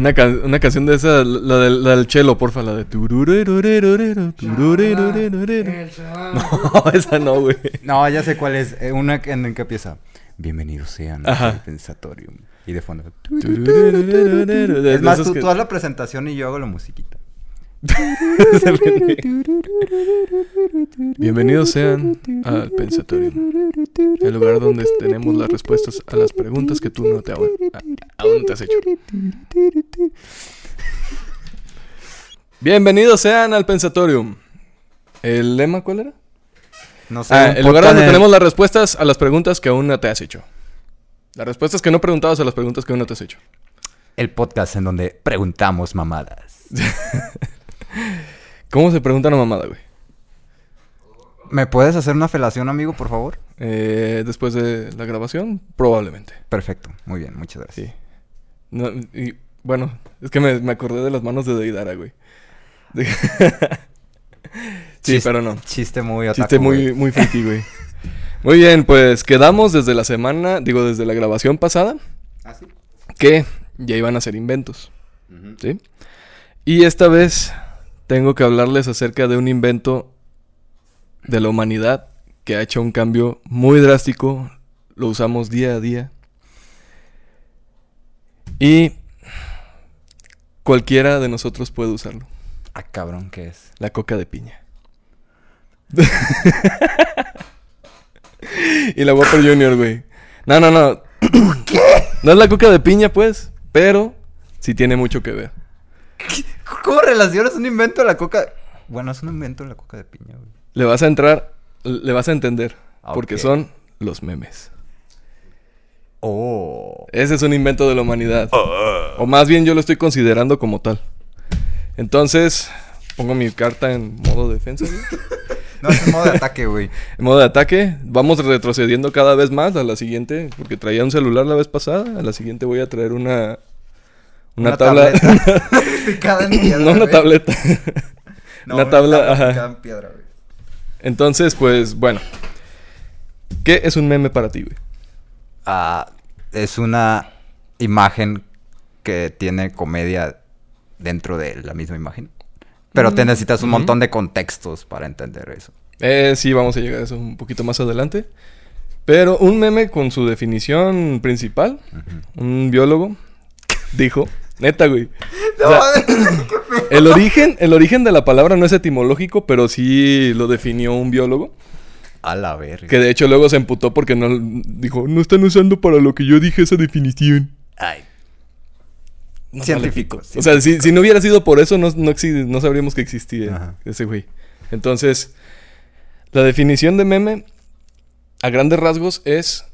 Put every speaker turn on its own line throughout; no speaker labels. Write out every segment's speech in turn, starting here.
Una, una canción de esa, la del, chelo, porfa, la de. No, esa no, güey.
No, ya sé cuál es. una en la que empieza. Bienvenidos sean al Pensatorium. Y de fondo. Es más, tú haz la presentación y yo hago la musiquita.
Bienvenidos sean al Pensatorium, el lugar donde tenemos las respuestas a las preguntas que tú no te aún, aún te has hecho. Bienvenidos sean al Pensatorium. ¿El lema cuál era?
No sé.
Ah, el lugar donde tenemos las respuestas a las preguntas que aún no te has hecho. Las respuestas que no preguntabas a las preguntas que aún no te has hecho.
El podcast en donde preguntamos mamadas.
¿Cómo se pregunta una mamada, güey?
¿Me puedes hacer una felación, amigo, por favor?
Eh, después de la grabación, probablemente.
Perfecto. Muy bien, muchas gracias.
Sí. No, y bueno, es que me, me acordé de las manos de Deidara, güey. De- sí,
Chis-
pero no.
Chiste muy otaku,
Chiste muy,
güey.
muy friki, güey. Muy bien, pues quedamos desde la semana, digo, desde la grabación pasada,
¿Ah, sí?
que ya iban a hacer inventos. ¿sí? Y esta vez tengo que hablarles acerca de un invento de la humanidad que ha hecho un cambio muy drástico, lo usamos día a día. Y cualquiera de nosotros puede usarlo.
Ah, cabrón, ¿qué es?
La coca de piña. y la Whopper Junior, güey. No, no, no. ¿Qué? No es la coca de piña, pues. Pero sí tiene mucho que ver.
¿Cómo relacionas un invento a la coca? Bueno, es un invento la coca de piña, güey.
Le vas a entrar, le vas a entender. Porque
Ok.
son los memes.
Oh.
Ese es un invento de la humanidad. O más bien yo lo estoy considerando como tal. Entonces, pongo mi carta en modo defensa. güey.
No, es un modo de ataque, güey.
En modo de ataque, vamos retrocediendo cada vez más a la siguiente, porque traía un celular la vez pasada, a la siguiente voy a traer una una, tabla,
tableta. Picada en piedra,
no una
güey.
tableta.
No,
una tabla, ajá.
picada en piedra, güey.
Entonces, pues bueno. ¿Qué es un meme para ti, güey?
Ah, es una imagen que tiene comedia dentro de la misma imagen. Pero te necesitas un
Mm,
montón de contextos para entender eso.
Eh, sí, vamos a llegar a eso un poquito más adelante. Pero un meme con su definición principal, un biólogo dijo, neta, güey. O sea, el origen, el origen de la palabra no es etimológico, pero sí lo definió un biólogo.
A la verga.
Que de hecho luego se emputó porque no dijo, no están usando para lo que yo dije esa definición.
Ay.
No
Científico,
vale. O sea, si, si no hubiera sido por eso, no, no, no sabríamos que existía
Ajá.
ese güey. Entonces, la definición de meme, a grandes rasgos, es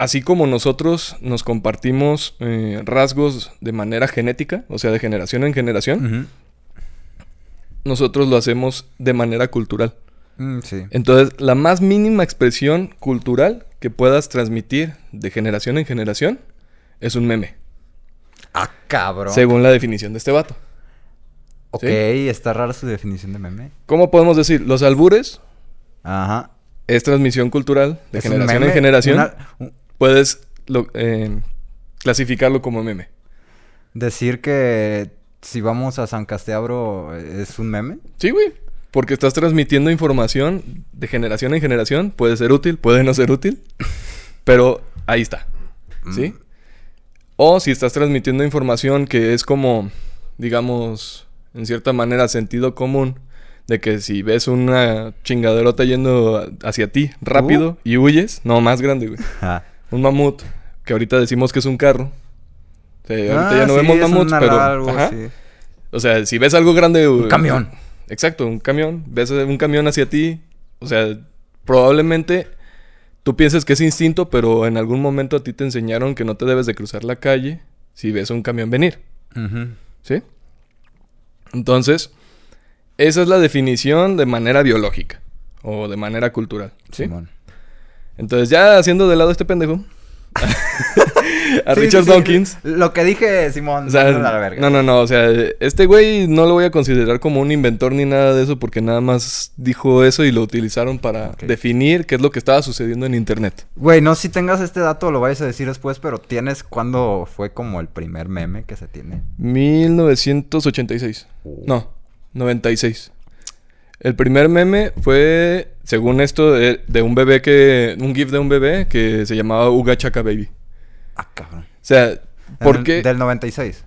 así como nosotros nos compartimos eh, rasgos de manera genética, o sea, de generación en generación, nosotros lo hacemos de manera cultural.
Mm, sí.
Entonces, la más mínima expresión cultural que puedas transmitir de generación en generación es un meme,
Ah, cabrón.
según la definición de este vato.
Ok,
¿Sí?
está rara su definición de meme.
¿Cómo podemos decir? Los albures
Ajá.
es transmisión cultural de
Es
generación en generación.
una-
Puedes lo- eh, clasificarlo como meme.
decir que si vamos a San Casteabro eh, es un meme.
Sí, güey. Porque estás transmitiendo información de generación en generación. Puede ser útil, puede no ser útil. Pero ahí está. ¿Sí?
Mm.
O si estás transmitiendo información que es como, digamos, en cierta manera sentido común. De que si ves una chingaderota yendo hacia ti rápido y huyes, no, más grande, güey. Un mamut, que ahorita decimos que es un carro. O sea, ahorita
Ah,
ya no
sí,
vemos mamuts, pero.
algo
ajá.
así.
O sea, si ves algo grande.
Un camión.
Exacto, un camión. Ves un camión hacia ti. O sea, probablemente tú pienses que es instinto, pero en algún momento a ti te enseñaron que no te debes de cruzar la calle si ves un camión venir. ¿Sí? Entonces, esa es la definición de manera biológica o de manera cultural. ¿sí?
Simón.
Entonces, ya haciendo de lado este pendejo, a
Sí,
Richard
sí.
Dawkins.
Lo que dije, Simón,
O sea,
a la verga.
no, no, no. O sea, este güey no lo voy a considerar como un inventor ni nada de eso porque nada más dijo eso y lo utilizaron para definir qué es lo que estaba sucediendo en internet.
Güey, no sé si tengas este dato, lo vayas a decir después, pero ¿tienes cuándo fue como el primer meme que se tiene?
1986.
Uh.
No, 96. El primer meme fue, según esto, de, de un bebé que. Un GIF de un bebé que se llamaba Uga Chaka Baby.
Ah, cabrón.
O sea, ¿por
En el-
qué?
Del 96.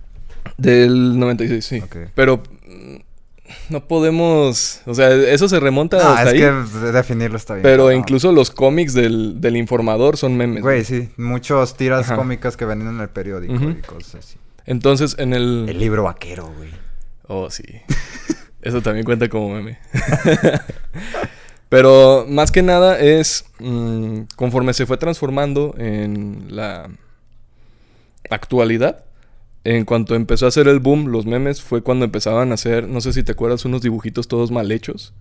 Del 96, sí.
Ok.
Pero mm, no podemos. O sea, eso se remonta
No,
hasta
es
ahí.
que de- definirlo está bien.
Pero incluso los cómics del, del informador son memes.
Güey, sí. Muchos tiras
Ajá.
cómicas que venden en el periódico y cosas así.
Entonces, en el.
El libro vaquero, güey.
Oh, sí. Eso también cuenta como meme. Pero más que nada es mm, conforme se fue transformando en la actualidad. En cuanto empezó a hacer el boom, los memes fue cuando empezaban a hacer, no sé si te acuerdas, unos dibujitos todos mal hechos,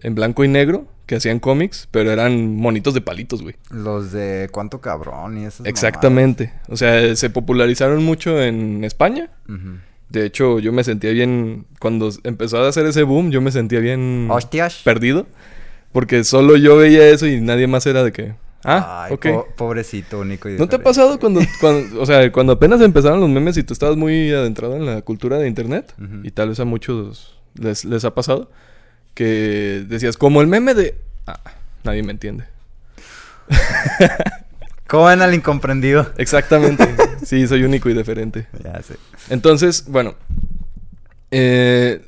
en blanco y negro, que hacían cómics, pero eran monitos de palitos, güey.
Los de cuánto cabrón y esas
Exactamente. O sea, se popularizaron mucho en España. De hecho, yo me sentía bien. Cuando empezó a hacer ese boom, yo me sentía bien
Hostias.
perdido. Porque solo yo veía eso y nadie más era de que. Ah,
Ay,
ok.
po- pobrecito, único y
¿No te ha pasado cuando, cuando, o sea, cuando apenas empezaron los memes y tú estabas muy adentrado en la cultura de internet? Y tal vez a muchos les, les ha pasado. Que decías, como el meme de. Ah, nadie me entiende.
¿Cómo ven al incomprendido?
Exactamente. sí, soy único y diferente.
Ya sé.
Entonces, bueno. Eh,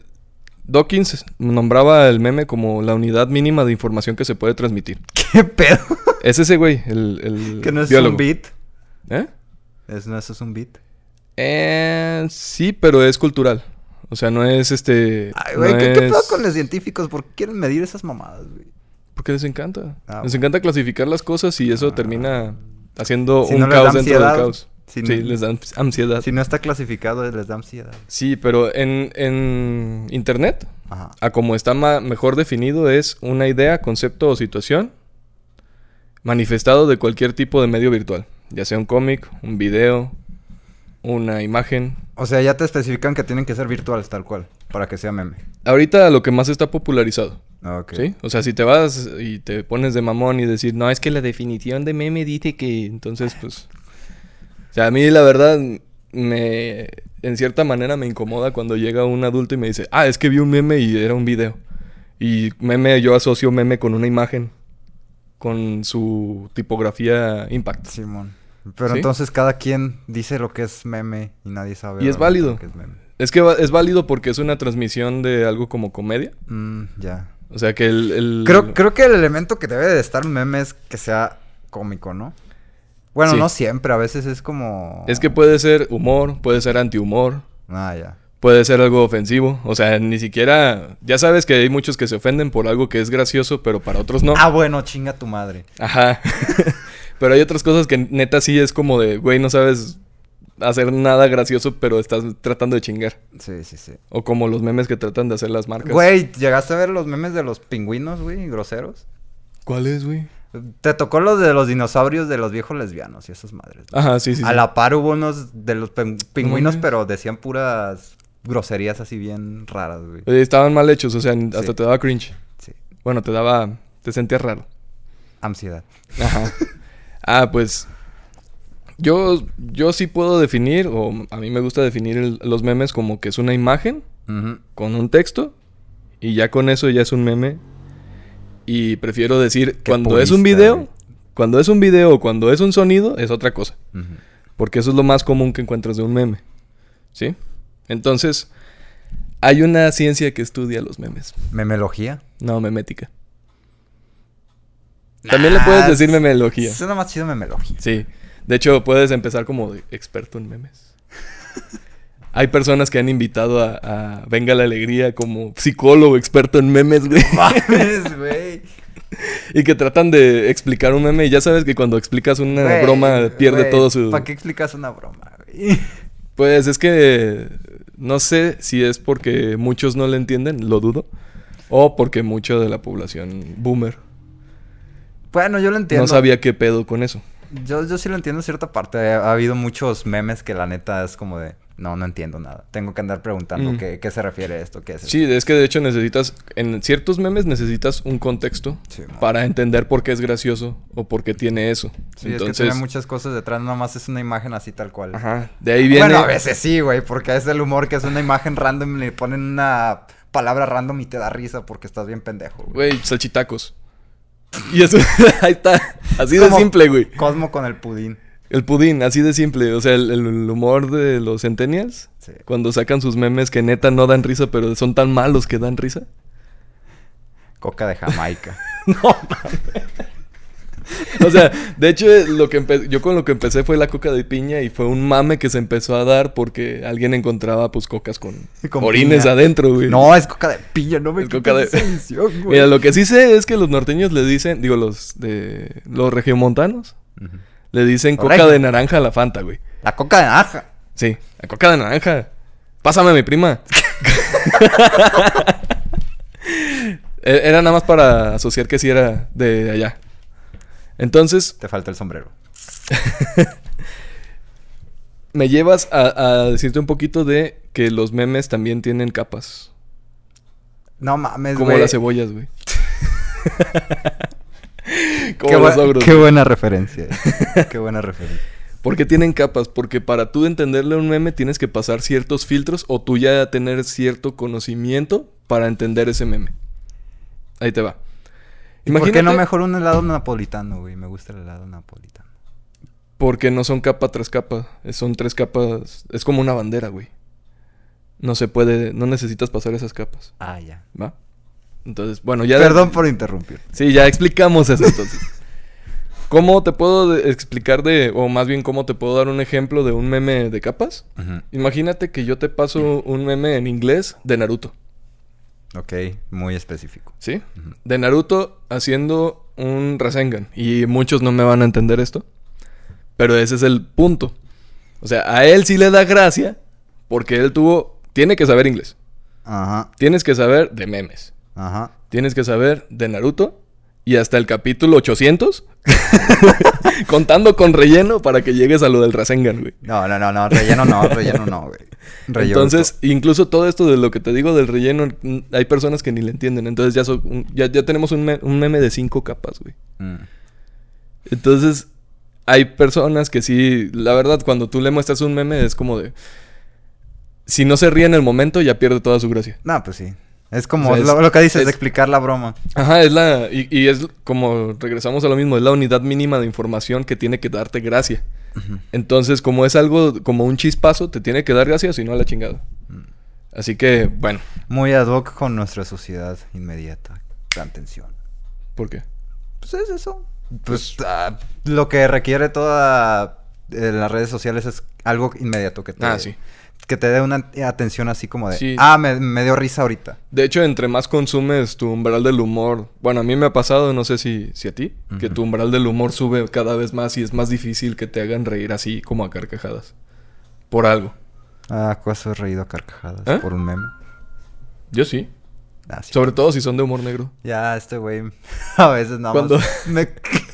Dawkins nombraba el meme como la unidad mínima de información que se puede transmitir.
¿Qué pedo?
Es ese güey, el, el
que no es
biólogo.
un beat.
¿Eh?
¿Es, ¿No eso es un beat?
Eh, sí, pero es cultural. O sea, no es este.
Ay, güey,
no
¿qué, qué pedo
es-
con los científicos? ¿Por qué quieren medir esas mamadas, güey?
Porque les encanta.
Ah,
les
bueno.
encanta clasificar las cosas y eso
Ah.
termina haciendo
Si
un
no
caos dentro del caos.
Si
sí,
no-
les da ansiedad.
Si no está clasificado, les da ansiedad.
Sí, pero en, en internet,
Ajá.
a como está mejor definido, es una idea, concepto o situación manifestado de cualquier tipo de medio virtual, ya sea un cómic, un video, una imagen.
O sea, ya te especifican que tienen que ser virtuales tal cual, para que sea meme.
Ahorita lo que más está popularizado,
Ok.
¿sí? O sea, si te vas y te pones de mamón y decir, no, es que la definición de meme dice que, entonces, pues... O sea, a mí la verdad me... En cierta manera me incomoda cuando llega un adulto y me dice, ah, es que vi un meme y era un video. Y meme, yo asocio meme con una imagen, con su tipografía impact.
Simón. Pero
¿Sí?
entonces cada quien dice lo que es meme y nadie sabe.
Y es válido.
que es meme.
Es que es válido porque es una transmisión de algo como comedia.
Mm, ya.
O sea que el... el-
Creo, creo que el elemento que debe de estar un meme es que sea cómico, ¿no? Bueno,
Sí.
no siempre, a veces es como...
Es que puede ser humor, puede ser antihumor,
Ah, ya.
puede ser algo ofensivo. O sea, ni siquiera... Ya sabes que hay muchos que se ofenden por algo que es gracioso, pero para otros no.
Ah, bueno, chinga tu madre.
Ajá. pero hay otras cosas que neta sí es como de, güey, no sabes hacer nada gracioso, pero estás tratando de chingar.
Sí, sí, sí.
O como los memes que tratan de hacer las marcas.
Güey, ¿llegaste a ver los memes de los pingüinos, güey, groseros?
¿Cuál es, güey?
Te tocó los de los dinosaurios de los viejos lesbianos y esas madres. güey.
Ajá, sí, sí.
a
sí.
la par hubo unos de los pingüinos, pero decían puras groserías así bien raras, güey.
Estaban mal hechos, o sea, hasta
Sí.
te daba cringe.
Sí.
Bueno, te daba... Te sentías raro.
Ansiedad.
Ajá. ah, pues. Yo, yo sí puedo definir, o a mí me gusta definir el- los memes como que es una imagen con un texto y ya con eso ya es un meme. Y prefiero decir,
Qué
cuando es un video, cuando es un video o cuando es un sonido, es otra cosa. Porque eso es lo más común que encuentras de un meme. ¿Sí? Entonces, hay una ciencia que estudia los memes.
Memelogía.
No, memética. También le puedes decir memelogía.
Suena más chido memelogía.
Sí. De hecho, puedes empezar como experto en memes. Hay personas que han invitado a, a Venga la Alegría como psicólogo experto en memes, güey.
Mames, güey.
y que tratan de explicar un meme. Y ya sabes que cuando explicas una broma pierde todo su...
¿Para qué explicas una broma, güey?
Pues es que no sé si es porque muchos no le entienden, lo dudo. O porque mucho de la población boomer
Bueno, yo lo entiendo.
no sabía qué pedo con eso.
Yo, yo sí lo entiendo en cierta parte. Ha, ha habido muchos memes que la neta es como de... No, no entiendo nada. Tengo que andar preguntando
Mm.
qué, qué se refiere a esto, qué es esto.
Sí, es que de hecho necesitas, en ciertos memes necesitas un contexto
Sí,
para entender por qué es gracioso o por qué tiene eso.
Sí, es que
Entonces,
tiene muchas cosas detrás, no nomás es una imagen así tal cual.
ajá, de ahí viene...
Bueno, a veces sí, güey, porque es el humor que es una imagen random y le ponen una palabra random y te da risa porque estás bien pendejo, güey.
Güey, salchitacos. Y eso, ahí está. Así de
Como-
simple, güey.
Cosmo con el pudín.
El pudín, así de simple. O sea, el, el humor de los centennials.
Sí.
Cuando sacan sus memes que neta no dan risa, pero son tan malos que dan risa.
Coca de Jamaica.
No, O sea, de hecho, lo que yo con lo que empecé fue la coca de piña y fue un mame que se empezó a dar porque alguien encontraba pues cocas con,
Con
orines
piña.
adentro, güey.
no, es coca de pilla, no me
Es coca de-
güey.
Mira, lo que sí sé es que los norteños le dicen, digo, los de los regiomontanos,
Ujú.
Le dicen coca de naranja a la Fanta, güey.
La coca de naranja.
Sí, la coca de naranja. Pásame a mi prima. E- Era nada más para asociar que sí era de allá. Entonces,
Te falta el sombrero.
me llevas a, a decirte un poquito de que los memes también tienen capas.
No mames,
Como las cebollas, güey. como
Qué,
los
buen-
ogros.
qué
güey.
buena referencia. qué buena referencia.
¿Por qué tienen capas? Porque para tú entenderle un meme tienes que pasar ciertos filtros o tú ya tener cierto conocimiento para entender ese meme. Ahí te va.
¿Por qué no mejor un helado napolitano, güey? Me gusta el helado napolitano.
Porque no son capa tras capa. eh, Son tres capas. Es como una bandera, güey. No se puede. No necesitas pasar esas capas.
Ah, ya.
¿Va? Entonces, bueno, ya.
Perdón por interrumpir.
Sí, ya explicamos eso entonces. ¿Cómo te puedo explicar de. O más bien, ¿cómo te puedo dar un ejemplo de un meme de capas? Imagínate que yo te paso un meme en inglés de Naruto.
Ok, muy específico.
¿Sí? De Naruto haciendo un Rasengan. Y muchos no me van a entender esto. Pero ese es el punto. O sea, a él sí le da gracia. Porque él tuvo. Tiene que saber inglés.
Ajá,
Tienes que saber de memes.
Ajá.
Tienes que saber de Naruto. Y hasta el capítulo 800. contando con relleno para que llegues a lo del Rasengan, güey.
No, no, no, no, relleno no, relleno no, güey. Relleno
Entonces, incluso todo esto de lo que te digo del relleno, hay personas que ni le entienden. Entonces ya, so- ya, ya tenemos un, me- un meme de cinco capas, güey.
Mm.
Entonces, hay personas que sí, la verdad, cuando tú le muestras un meme es como de... Si no se ríe en el momento, ya pierde toda su gracia.
No, pues sí. Es como
O sea, es-
lo, lo que dices
es-
de explicar la broma.
Ajá, es la... Y, y es como, regresamos a lo mismo, es la unidad mínima de información que tiene que darte gracia. Entonces, como es algo, como un chispazo, te tiene que dar gracia, si no la chingada.
Mm.
Así que, bueno,
Muy ad hoc con nuestra sociedad inmediata. Gran tensión.
¿por qué?
Pues es eso. Pues ah, lo que requiere toda eh, las redes sociales es algo inmediato que te,
Ah, sí.
Que te dé una atención así como de,
Sí.
ah, me, me dio risa ahorita.
De hecho, entre más consumes tu umbral del humor, bueno, a mí me ha pasado, no sé si, si a ti, que tu umbral del humor sube cada vez más y es más difícil que te hagan reír así como a carcajadas. Por algo.
Ah, ¿acaso he reído a carcajadas
¿Eh?
por un meme?
Yo sí.
Ah, sí.
Sobre todo si son de humor negro.
Ya, este güey, a veces nada
¿Cuándo?
más me...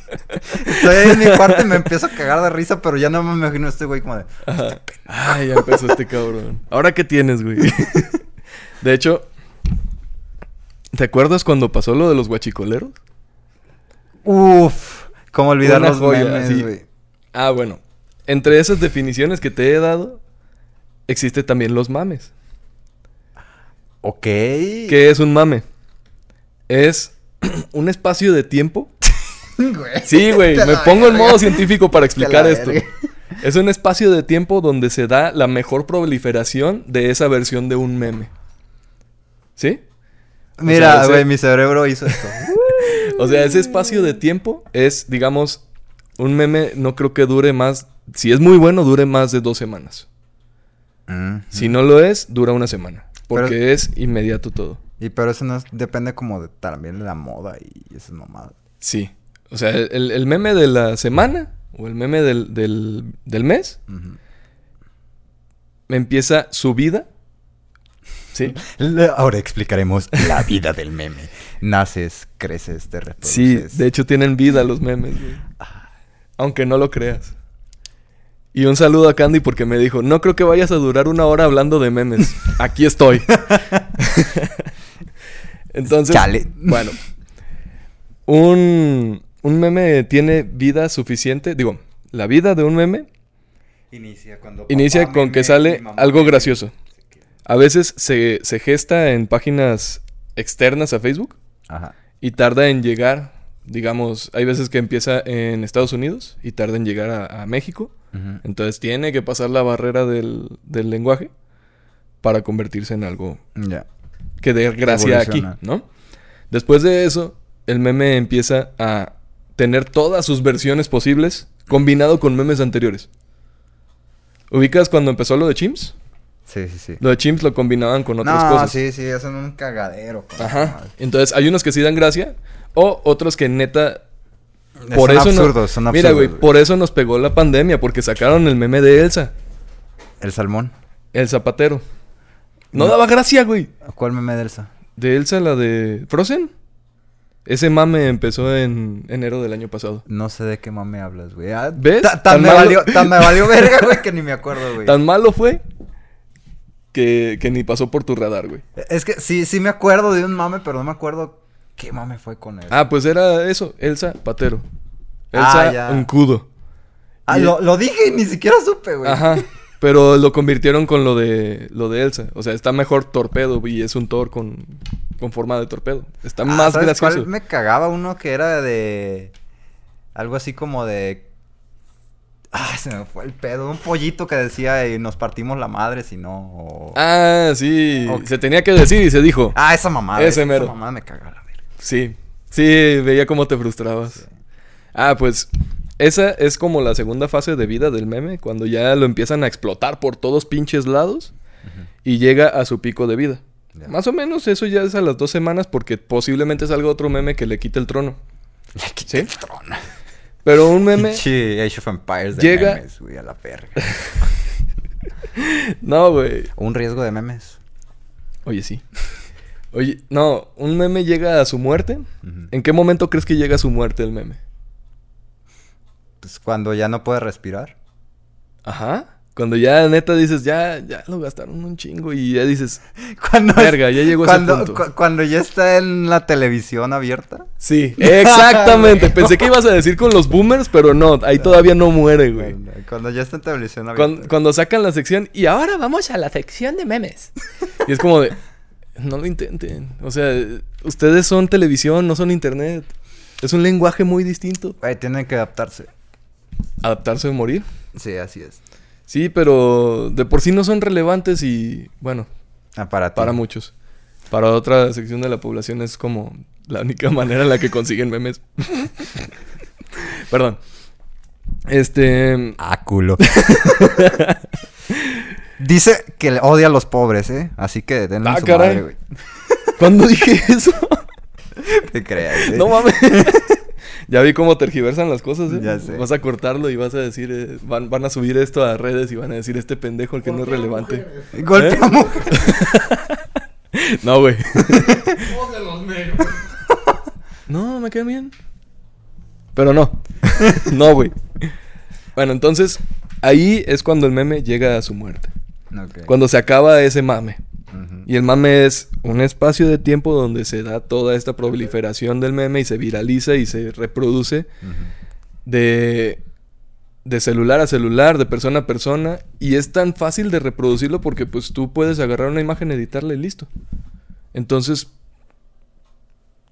Estoy ahí en mi cuarto y me empiezo a cagar de risa, pero ya no me imagino a este güey como de...
Ajá. Ay, ya empezó este cabrón. ¿Ahora qué tienes, güey? De hecho, ¿te acuerdas cuando pasó lo de los guachicoleros?
Uf, cómo olvidar
Una
los
joya,
memes,
sí.
güey.
Ah, bueno. Entre esas definiciones que te he dado, existe también los mames.
Ok.
¿Qué es un mame? Es un espacio de tiempo.
Güey.
Sí, güey, me pongo en modo científico para explicar esto.
verga.
Es un espacio de tiempo donde se da la mejor proliferación de esa versión de un meme. ¿Sí?
Mira,
O sea, ese-
güey, mi cerebro hizo esto.
O sea, ese espacio de tiempo es, digamos, un meme no creo que dure más, si es muy bueno, dure más de dos semanas. Si no lo es, dura una semana. Porque
Pero-
es inmediato todo.
Y pero eso no es- depende como de también de la moda y esas mamadas.
Sí. O sea, el, el meme de la semana o el meme del, del, del mes
Ujú.
empieza su vida. Sí.
Ahora explicaremos la vida del meme. Naces, creces, te
Sí,
reproduces.
de hecho tienen vida los memes. güey. aunque no lo creas. Y un saludo a Candy porque me dijo, no creo que vayas a durar una hora hablando de memes. Aquí estoy. Entonces,
Chale.
bueno, un, un meme tiene vida suficiente. Digo, la vida de un meme
Inicia cuando
inicia con que sale algo gracioso. A veces se, se gesta en páginas externas a Facebook
Ajá.
y tarda en llegar. Digamos, hay veces que empieza en Estados Unidos y tarda en llegar a, a México. Entonces tiene que pasar la barrera del, del lenguaje para convertirse en algo que dé gracia aquí. ¿no? Después de eso, el meme empieza a tener todas sus versiones posibles combinado con memes anteriores. ¿Ubicas cuando empezó lo de Chimps?
Sí, sí, sí.
Lo de Chimps lo combinaban con otras
no,
cosas.
sí, sí, hacen un cagadero.
Ajá. Entonces, hay unos que sí dan gracia o otros que neta por
son
eso no-
absurdos, son
Mira,
absurdos,
güey, por eso nos pegó la pandemia porque sacaron el meme de Elsa,
El salmón.
el zapatero. No,
No.
daba gracia, güey.
¿Cuál meme de Elsa?
De Elsa, la de Frozen. Ese mame empezó en enero del año pasado.
No sé de qué mame hablas, güey. Ah,
¿Ves?
ta- Tan,
Tan
me
malo.
valió, tan me valió verga, güey, que ni me acuerdo, güey.
Tan malo fue que, que ni pasó por tu radar, güey.
Es que sí, sí me acuerdo de un mame, pero no me acuerdo qué mame fue con él.
Ah, pues era eso, Elsa Patero.
Ah,
Elsa
ya.
Uncudo.
Ah,
y-
lo, lo dije y ni siquiera supe, güey.
Ajá. Pero lo convirtieron con lo de lo de Elsa. O sea, está mejor torpedo y es un Thor con, con forma de torpedo. Está
Ah,
más
¿sabes
gracioso.
cuál me cagaba uno que era de... Algo así como de... Ah, se me fue el pedo. Un pollito que decía y nos partimos la madre si no... o-
Ah, sí. Se tenía que decir y se dijo.
Ah, esa mamada.
Ese
esa
mero.
mamada me cagaba la verga.
Sí. Sí, veía cómo te frustrabas. Ah, pues esa es como la segunda fase de vida del meme, cuando ya lo empiezan a explotar por todos pinches lados y llega a su pico de vida. Más o menos eso ya es a las dos semanas porque posiblemente salga otro meme que le quite el trono.
Le quité
¿Sí?
el trono.
Pero un meme...
Pinche Age of Empires de
Llega-
memes, güey, a la verga.
No, güey.
Un riesgo de memes.
Oye, sí. Oye, no, un meme llega a su muerte. ¿En qué momento crees que llega a su muerte el meme?
Pues cuando ya no puede respirar.
Ajá. Cuando ya neta dices, ya, ya lo gastaron un chingo y ya dices,
Cuando
Verga, ya llegó ese
cuando,
punto.
cu- cuando ya está en la televisión abierta.
sí, exactamente. Pensé que ibas a decir con los boomers, pero no, ahí todavía no muere, güey.
Cuando, cuando ya está en televisión abierta.
Cuando, cuando sacan la sección y ahora vamos a la sección de memes. Y es como de, no lo intenten. O sea, ustedes son televisión, no son internet. Es un lenguaje muy distinto.
Güey, tienen que adaptarse.
Adaptarse o morir.
Sí, así es.
Sí, pero de por sí no son relevantes y bueno,
Ah, para
para muchos. Para otra sección de la población es como la única manera en la que consiguen memes. Perdón. Este,
Ah, culo. Dice que le odia a los pobres, ¿eh? Así que denle
Ah,
su
caray.
madre, güey.
¿cuándo dije eso?
Te creas, ¿eh?
no mames. ya vi cómo tergiversan las cosas, ¿eh?
Ya sé.
Vas a cortarlo y vas a decir, eh, van, van a subir esto a redes y van a decir este pendejo el que no es relevante.
Golpea
¿Eh?
mujer.
No, güey.
de los negros.
No, me queda bien. Pero no. no, güey. Bueno, entonces, ahí es cuando el meme llega a su muerte.
Ok.
Cuando se acaba ese mame. Y el mame es un espacio de tiempo donde se da toda esta proliferación del meme y se viraliza y se reproduce de, de celular a celular, de persona a persona. Y es tan fácil de reproducirlo porque pues tú puedes agarrar una imagen, editarla y listo. Entonces,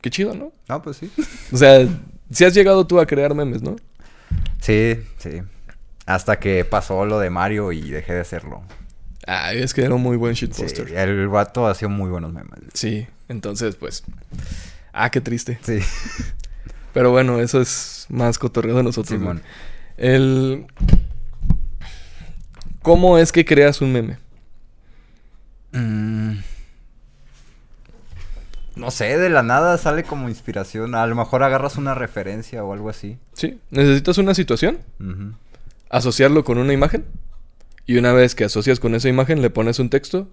qué chido, ¿no?
No, pues sí.
O sea, si has llegado tú a crear memes, ¿no?
Sí, sí. Hasta que pasó lo de Mario y dejé de hacerlo.
Ay, es que era un muy buen
Sí,
shitposter. Sí,
el vato hacía muy buenos memes.
entonces, pues. Ah, qué triste.
Sí.
Pero bueno, eso es más cotorreo de nosotros.
Simón.
El. ¿Cómo es que creas un meme?
Mm. No sé, de la nada sale como inspiración. A lo mejor agarras una referencia o algo así.
Sí, necesitas una situación,
Ujú.
asociarlo con una imagen. Y una vez que asocias con esa imagen, le pones un texto.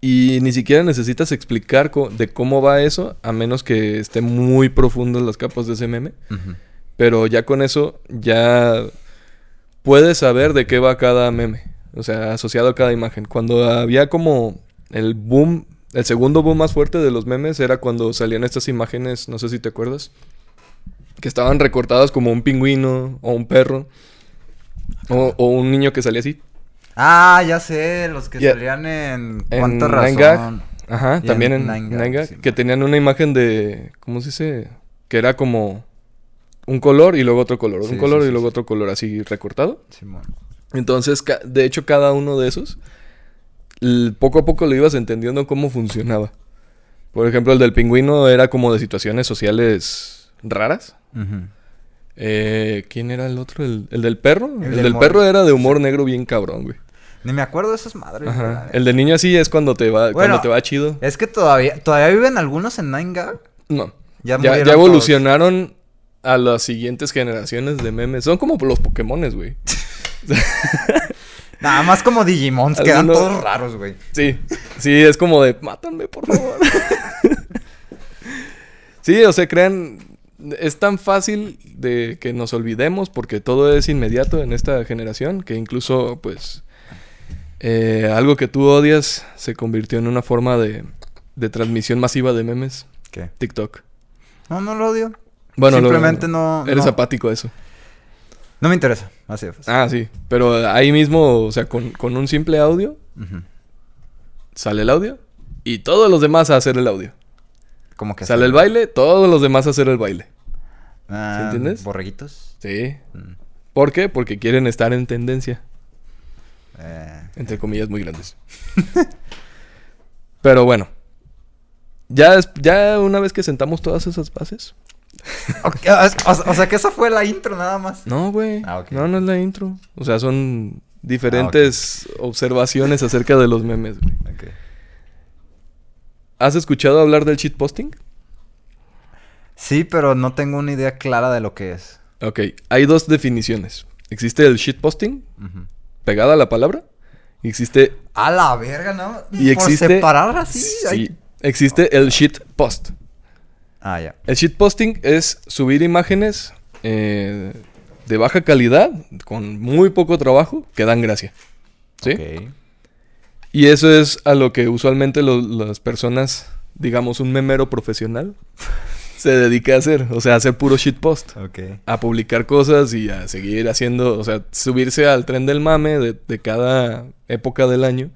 Y ni siquiera necesitas explicar de cómo va eso, a menos que esté muy profundo en las capas de ese meme. Pero ya con eso, ya puedes saber de qué va cada meme. O sea, asociado a cada imagen. Cuando había como el boom, el segundo boom más fuerte de los memes era cuando salían estas imágenes, no sé si te acuerdas, que estaban recortadas como un pingüino o un perro. O, o un niño que salía así.
Ah, ya sé, los que salían en...
En
¿Cuánta
Nine
razón?
Ajá,
Y
también
en
en
sí,
que tenían una imagen de, ¿cómo se dice? Que era como un color y luego otro color,
Sí,
un color
sí,
y luego otro color así recortado.
Simón.
Entonces, de hecho, cada uno de esos, poco a poco lo ibas entendiendo cómo funcionaba. Por ejemplo, el del pingüino era como de situaciones sociales raras.
Ujú.
Eh, ¿Quién era el otro? ¿El, el del perro? El,
del
perro era de humor negro bien cabrón, güey.
Ni me acuerdo de esas madres.
Ajá. El de niño así es cuando te va,
Bueno,
cuando te va chido.
Es que todavía, todavía viven algunos en Nine Gag.
No.
Ya
Ya,
todos.
evolucionaron a las siguientes generaciones de memes. Son como los Pokémones, güey.
Nada más como Digimons, quedan todos raros, güey.
Sí, sí, es como de, mátanme, por favor. sí, o sea, crean, es tan fácil de que nos olvidemos porque todo es inmediato en esta generación que incluso, pues, eh, algo que tú odias se convirtió en una forma de, de transmisión masiva de memes,
¿Qué?
TikTok.
No, no lo odio.
Bueno, lo-
Simplemente no...
Eres
no,
apático a eso.
no me interesa. Así es.
Ah, sí, pero ahí mismo, o sea, con, con un simple audio, sale el audio y todos los demás a hacer el audio.
Como que...
Sale
así.
el baile, todos los demás a hacer el baile.
Ah,
¿Sí entiendes?
Borreguitos.
Sí.
Mm.
¿Por qué? Porque quieren estar en tendencia.
Eh,
Entre comillas muy grandes. Pero bueno. Ya, es- ya una vez que sentamos todas esas bases.
ah, o, o sea que esa fue la intro nada más.
No, güey.
Ah.
No, no es la intro. O sea, son diferentes observaciones acerca de los memes, güey. ¿Has escuchado hablar del shitposting?
Sí, pero no tengo una idea clara de lo que es.
Ok, hay dos definiciones. Existe el shitposting,
Ujú.
Pegada a la palabra. Y existe
A la verga, ¿no?
Y
Por
existe-
separar así.
Sí, existe el shitpost.
Ah, ya.
El shitposting es subir imágenes eh, de baja calidad, con muy poco trabajo, que dan gracia. ¿Sí?
Ok.
Y eso es a lo que usualmente lo- las personas, digamos, un memero profesional, se dedica a hacer. O sea, a hacer puro shitpost.
Ok.
A publicar cosas y a seguir haciendo, o sea, subirse al tren del mame de, de cada época del año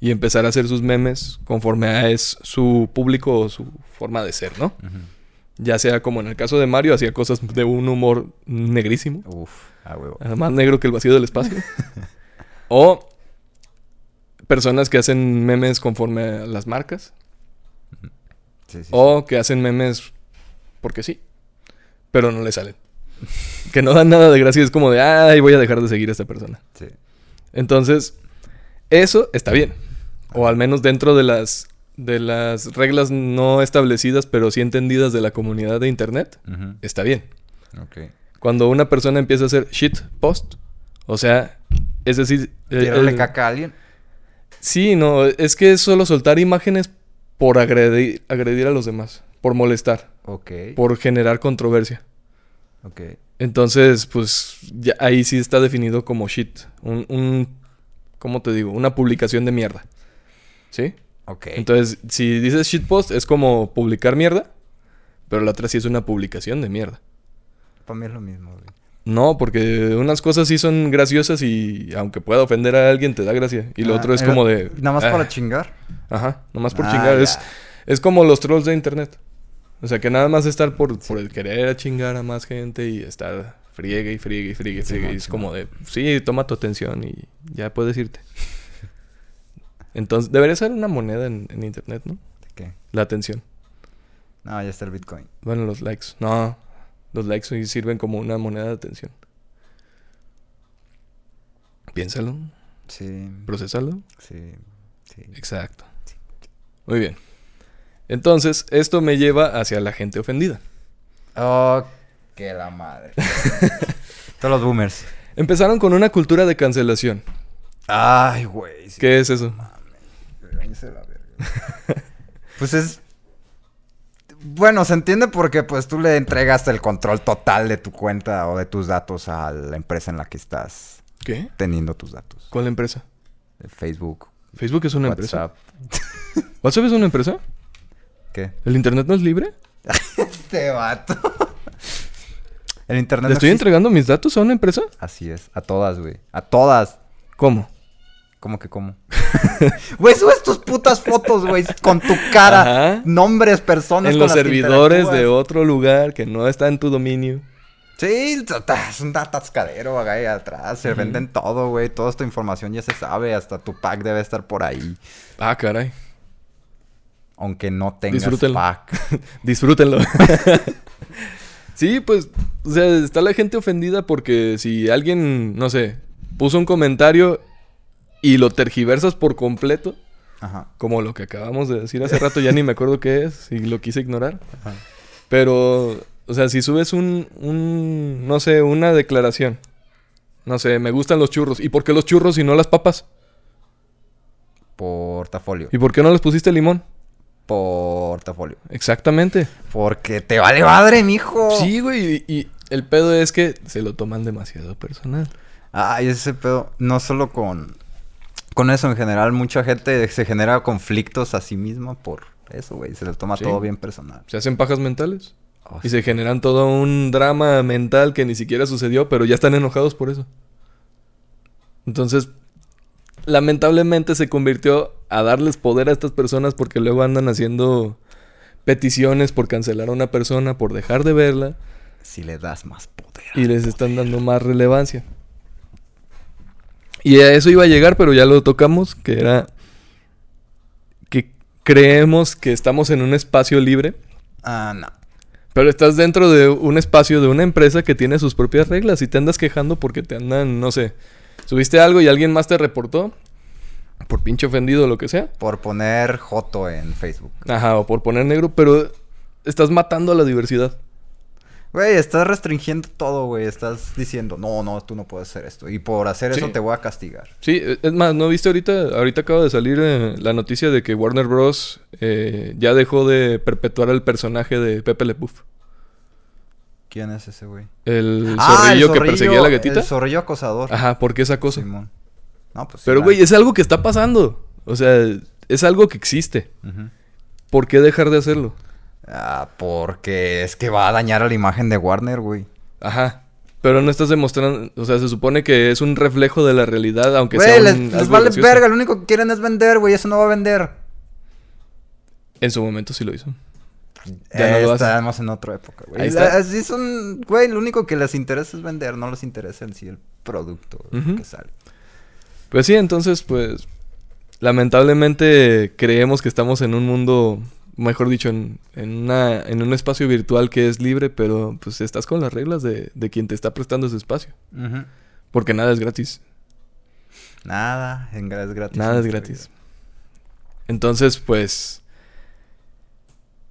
y empezar a hacer sus memes conforme a es su público o su forma de ser, ¿no? Ya sea como en el caso de Mario, hacía cosas de un humor negrísimo,
Uf, a huevo.
más negro que el vacío del espacio. o personas que hacen memes conforme a las marcas.
Sí, sí,
O que hacen memes porque sí, pero no le salen. que no dan nada de gracia, es como de, ay, voy a dejar de seguir a esta persona.
sí.
Entonces, eso está bien. O al menos dentro de las, de las reglas no establecidas, pero sí entendidas de la comunidad de Internet, está bien.
Ok.
Cuando una persona empieza a hacer shit post, o sea, es decir... el-
caca a alguien.
Sí, no, es que es solo soltar imágenes por agredir, agredir a los demás, por molestar,
Ok.
por generar controversia.
Ok.
Entonces, pues ya ahí sí está definido como shit. Un, un ¿cómo te digo? Una publicación de mierda. ¿Sí?
Ok.
Entonces, si dices shitpost, es como publicar mierda, pero la otra sí es una publicación de mierda.
Para mí es lo mismo, güey.
No, porque unas cosas sí son graciosas y aunque pueda ofender a alguien, te da gracia. Y lo
Ah,
otro es
eh,
como de...
Nada más
ah,
para chingar.
Ajá, nomás por
Ah,
chingar. Es, es como los trolls de internet. O sea, que nada más estar por, por el querer a chingar a más gente y estar friegue y friegue y friegue y friegue. Y es como de, sí, toma tu atención y ya puedes irte. Entonces, debería ser una moneda en, en internet, ¿no?
¿De qué?
La atención.
No, ya está el Bitcoin.
Bueno, los likes. No, los likes hoy sirven como una moneda de atención. Piénsalo,
Sí.
procesalo.
Sí. Sí.
Exacto. Muy bien. Entonces, esto me lleva hacia la gente ofendida.
Oh, que la madre. Todos los boomers.
Empezaron con una cultura de cancelación.
Ay, güey. sí.
¿Qué es eso?
A la verga. pues es. Bueno, se entiende porque pues tú le entregas el control total de tu cuenta o de tus datos a la empresa en la que estás
¿Qué?
teniendo tus datos.
¿Cuál empresa?
Facebook,
¿Facebook es una empresa?
WhatsApp.
¿WhatsApp es una empresa?
¿Qué?
¿El internet no es libre?
Este vato. El internet
¿Le
no
estoy
existe.
entregando mis datos a una empresa?
Así es, a todas, güey. A todas.
¿Cómo?
¿Cómo que cómo? Güey, subes tus putas fotos, güey, con tu cara,
Ajá.
nombres, personas
En
con
los
las
servidores de otro lugar que no está en tu dominio.
Sí, es un atascadero acá ahí atrás. Se venden todo, güey. Toda esta información ya se sabe. Hasta tu pack debe estar por ahí.
Ah, caray.
Aunque no tengas
Disfrútenlo.
pack.
Disfrútenlo. sí, pues, o sea, está la gente ofendida porque si alguien, no sé, puso un comentario y lo tergiversas por completo,
Ajá.
como lo que acabamos de decir hace rato, ya ni me acuerdo qué es y lo quise ignorar.
Ajá.
Pero, o sea, si subes un, un, no sé, una declaración, no sé, me gustan los churros. ¿Y por qué los churros y no las papas?
Portafolio.
¿Y por qué no les pusiste limón?
Portafolio.
Exactamente.
Porque te vale madre, mijo.
Sí, güey. Y, y el pedo es que se lo toman demasiado personal.
Ay, ese pedo. No solo con. Con eso en general, mucha gente se genera conflictos a sí misma por eso, güey. Se le toma
Sí.
todo bien personal.
Se hacen pajas mentales.
Oh,
Y se generan todo un drama mental que ni siquiera sucedió, pero ya están enojados por eso. Entonces, lamentablemente se convirtió a darles poder a estas personas porque luego andan haciendo peticiones por cancelar a una persona, por dejar de verla,
Si le das más poder.
y les están dando más relevancia. Y a eso iba a llegar, pero ya lo tocamos, que era que creemos que estamos en un espacio libre,
Ah, no.
pero estás dentro de un espacio de una empresa que tiene sus propias reglas y te andas quejando porque te andan, no sé, subiste algo y alguien más te reportó por pinche ofendido o lo que sea.
Por poner Joto en Facebook.
Ajá, o por poner negro, pero estás matando a la diversidad.
Güey, estás restringiendo todo, güey. Estás diciendo, no, no, tú no puedes hacer esto. Y por hacer
Sí.
eso te voy a castigar.
Sí, e- es más, ¿no viste ahorita? Ahorita acaba de salir eh, la noticia de que Warner Bros. eh, ya dejó de perpetuar el personaje de Pepe Le Puff.
¿Quién es ese, güey?
El
Ah, el
zorrillo que perseguía a la gatita.
El zorrillo acosador.
Ajá, ¿por qué esa cosa?
Simón. No, pues
Pero, güey, es algo que está pasando. O sea, es algo que existe. ¿Por qué dejar de hacerlo?
Ah, porque es que va a dañar a la imagen de Warner, güey.
Ajá. Pero no estás demostrando, o sea, se supone que es un reflejo de la realidad, aunque
Güey,
sea
les,
un,
les
algo
vale
gracioso.
verga. Lo único que quieren es vender, güey. Eso no va a vender.
En su momento sí lo hizo. Ya no lo
estamos en otra época, güey. Así son, güey, lo único que les interesa es vender, no les interesa en sí el producto que sale.
Pues sí, entonces, pues, lamentablemente creemos que estamos en un mundo, mejor dicho, en, en una, en un espacio virtual que es libre, pero pues estás con las reglas de, de quien te está prestando ese espacio. Porque nada es gratis.
Nada, en es gratis.
Nada es gratis.
vida.
Entonces, pues,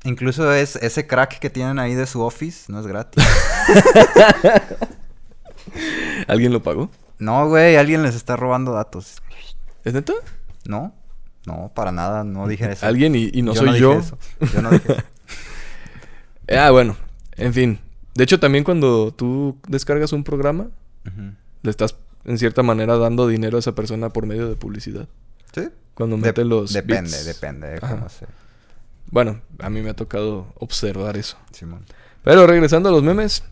Incluso es ese crack que tienen ahí de su office, no es gratis.
¿alguien lo pagó?
no, güey, alguien les está robando datos.
¿Es neta?
No, no, para nada, no dije eso.
¿Alguien y, y no
Yo
soy yo?
eso. Yo no dije eso.
Ah, bueno, en fin. De hecho, también cuando tú descargas un programa, le estás en cierta manera dando dinero a esa persona por medio de publicidad.
¿Sí?
Cuando mete los
Depende,
bits.
depende de cómo se...
Bueno, a mí me ha tocado observar eso.
Simón.
Pero regresando a los memes,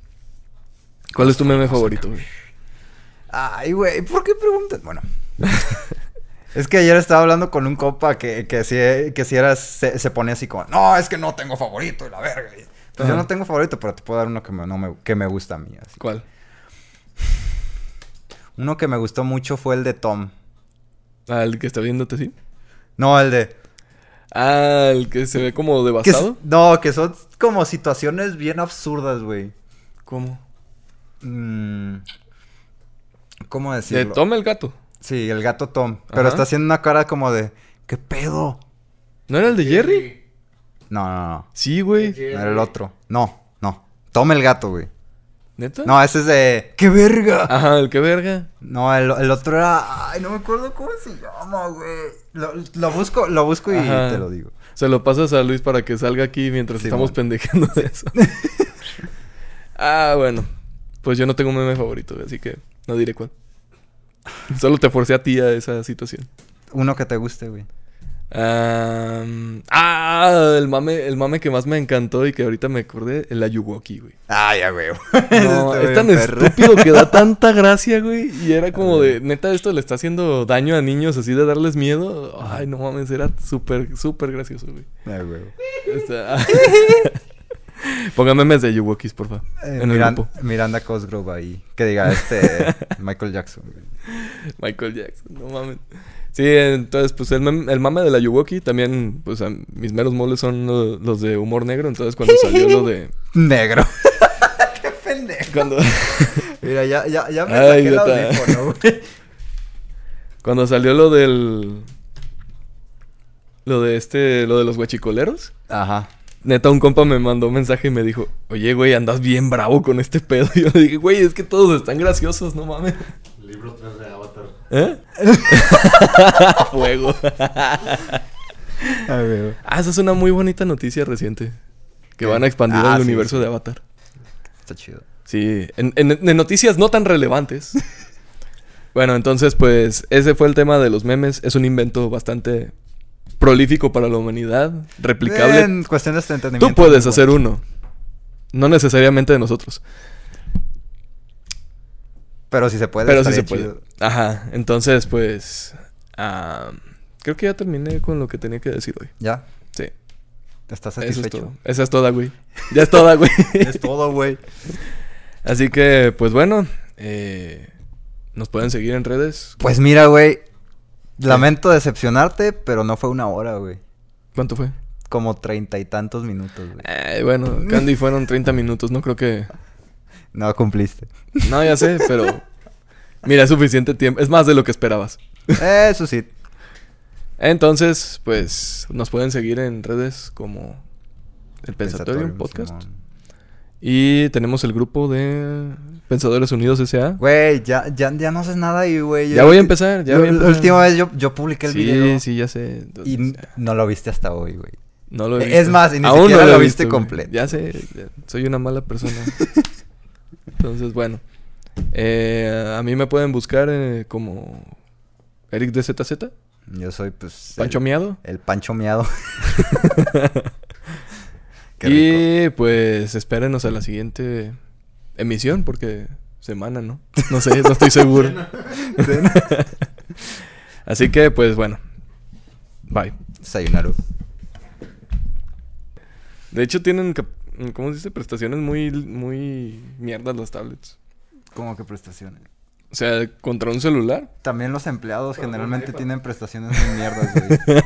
¿cuál es tu meme favorito, güey?
Ay, güey, ¿por qué preguntas? Bueno. es que ayer estaba hablando con un compa que, que si, que si era, se, se pone así como, no, es que no tengo favorito y la verga. Pues yo
Ajá.
no tengo favorito, pero te puedo dar uno que me, no me, que me gusta a mí. así.
¿Cuál?
Uno que me gustó mucho fue el de Tom.
Ah, el que está viéndote así.
No, el de...
Ah, el que se ve como
que
devastado.
no, que son como situaciones bien absurdas, güey.
¿Cómo?
Mm, ¿Cómo
De
decirlo?
Tom el gato.
Sí, el gato Tom. Pero
Ajá.
está haciendo una cara como de... ¿Qué pedo?
¿No era el de Jerry?
No, no, no.
Sí, güey.
No era el otro. No, no. Tom el gato, güey.
¿Neta?
No, ese es de. ¡Qué verga!
Ajá, el que verga.
No, el, el otro era. Ay, no me acuerdo cómo se llama, güey. Lo, lo busco, lo busco y
Ajá.
te lo digo.
Se lo pasas a Luis para que salga aquí mientras
Sí,
estamos
mon.
pendejeando de eso. ah, bueno. Pues yo no tengo un meme favorito, así que no diré cuál. Solo te forcé a ti a esa situación.
Uno que te guste, güey.
Ah, el mame, el mame que más me encantó y que ahorita me acordé, el Ayuwoki, güey.
Ay, ya, güey.
No, es tan
perro.
estúpido que da tanta gracia, güey. Y era como de, neta, esto le está haciendo daño a niños así de darles miedo. Ay, no mames, era súper, súper gracioso, güey.
Ay, güey.
Está- Pongan memes de Yuwokis, por favor.
Eh,
en el
Miran-
grupo.
Miranda Cosgrove ahí. Que diga este. Michael Jackson, güey.
Michael Jackson, no mames. Sí, entonces, pues el, mem- el mame de la Yuwoki también, pues a- mis meros moles son lo- los de humor negro. Entonces, cuando salió lo de.
Negro. Qué pendejo.
Cuando,
Mira, ya, ya, ya me
Ay,
saqué el audífono, güey.
cuando salió lo del. Lo de este. Lo de los huachicoleros.
Ajá.
Neta, un compa me mandó un mensaje y me dijo, oye, güey, andas bien bravo con este pedo. Y yo le dije, güey, es que todos están graciosos, no mames.
Libro 3 de Avatar.
¿Eh? Fuego. Ah, esa es una muy bonita noticia reciente. Que
¿Qué?
van a expandir
Ah,
el
sí,
universo
sí.
de Avatar.
Está chido.
Sí, en, en- en noticias no tan relevantes. bueno, entonces, pues, ese fue el tema de los memes. Es un invento bastante prolífico para la humanidad, replicable.
En cuestiones de entretenimiento.
Tú puedes hacer uno. No necesariamente de nosotros.
Pero si se puede.
Pero
estaría
se puede.
chido.
Ajá. Entonces, pues. creo que ya terminé con lo que tenía que decir hoy.
Ya.
Sí.
¿Estás
Eso es
satisfecho?
todo. Esa es toda, güey. Ya es toda, güey.
es todo, güey.
Así que, pues bueno. eh, nos pueden seguir en redes.
Pues mira, güey. Lamento decepcionarte, pero no fue una hora, güey.
¿Cuánto fue?
Como treinta y tantos minutos, güey.
Eh, bueno, Candy fueron 30 minutos. No creo que.
No cumpliste.
No, ya sé, pero. Mira, es suficiente tiempo. Es más de lo que esperabas.
Eso sí.
Entonces, pues nos pueden seguir en redes como El Pensatorio Podcast.
Simón.
Y tenemos el grupo de Pensadores Unidos S.A.
Güey, ya, ya, ya no haces nada ahí, güey.
Ya voy a empezar, ya
La última vez yo, yo publiqué el
sí,
video.
sí, ya sé. Entonces,
Y
ya.
no lo viste hasta hoy, güey.
no lo he
es más, y ni
Aún
siquiera
no
lo viste completo.
Ya sé, ya- soy una mala persona. Entonces, bueno. Eh, a mí me pueden buscar eh, como Eric de ZZ,
Yo soy, pues.
Pancho
el,
Miado.
el Pancho Miado. Qué rico.
y pues espérenos a la siguiente emisión, porque semana, ¿no? No sé, no estoy seguro. Así que, pues bueno. Bye.
Sayonara.
De hecho, tienen, cap- ¿cómo se dice? Prestaciones muy, muy mierdas las tablets.
¿Cómo que prestaciones?
O sea, contra un celular.
También los empleados
Pero
generalmente tienen prestaciones muy mierdas, güey.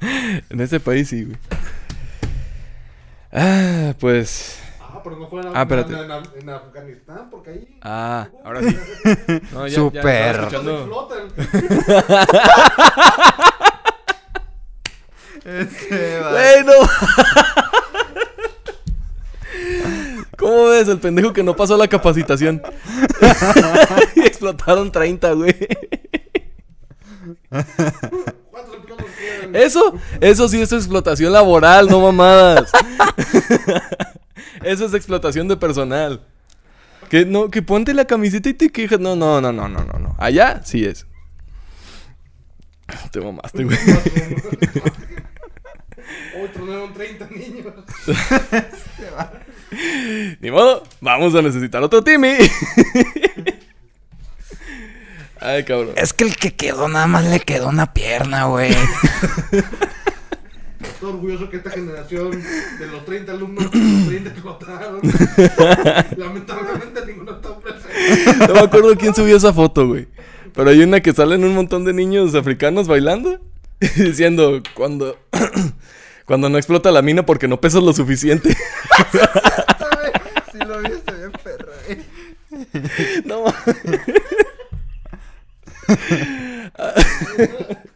en este país sí, güey. Ah, pues.
Ah, pero no fue en,
Ah, espérate.
en, en- en Afganistán, porque ahí.
Ah, ahora sí. No, ya- ya
Súper.
estaba
Cuando
escuchando-
explotan.
Este va-
Güey, no. ¿Cómo ves? El pendejo que no pasó la capacitación. y explotaron 30, güey. Eso, eso sí es explotación laboral, no mamadas. eso es explotación de personal. Que no, que ponte la camiseta y te quejas. No, no, no, no, no, no, no. Allá sí es. Te mamaste, güey.
Hoy tronaron 30 niños.
Ni modo, vamos a necesitar otro Timmy. Ay, cabrón.
Es que el que quedó nada más le quedó una pierna, güey.
Estoy orgulloso que esta generación de los 30 alumnos, 30 explotaron. Lamentablemente ninguno está presente.
No me acuerdo quién subió esa foto, güey. Pero hay una que salen un montón de niños africanos bailando. Diciendo, cuando... cuando no explota la mina porque no pesas lo suficiente.
sí lo vi, está bien perro, güey.
no mames.